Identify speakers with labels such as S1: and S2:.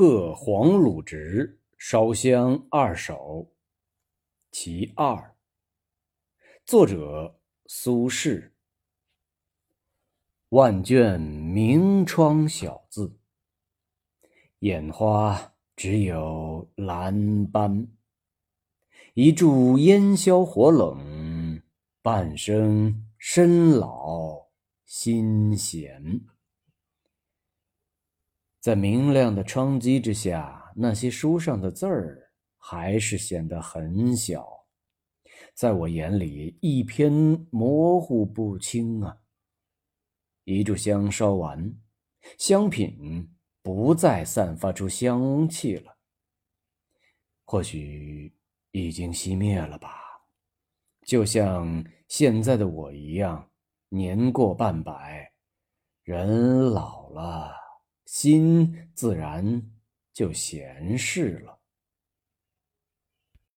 S1: 贺黄鲁直烧香二首，其二。作者苏轼。万卷明窗小字，眼花只有蓝斑。一柱烟消火冷，半生身老心闲。在明亮的窗机之下，那些书上的字儿还是显得很小，在我眼里一偏模糊不清啊。一炷香烧完，香品不再散发出香气了，或许已经熄灭了吧？就像现在的我一样，年过半百，人老了。心自然就闲适了。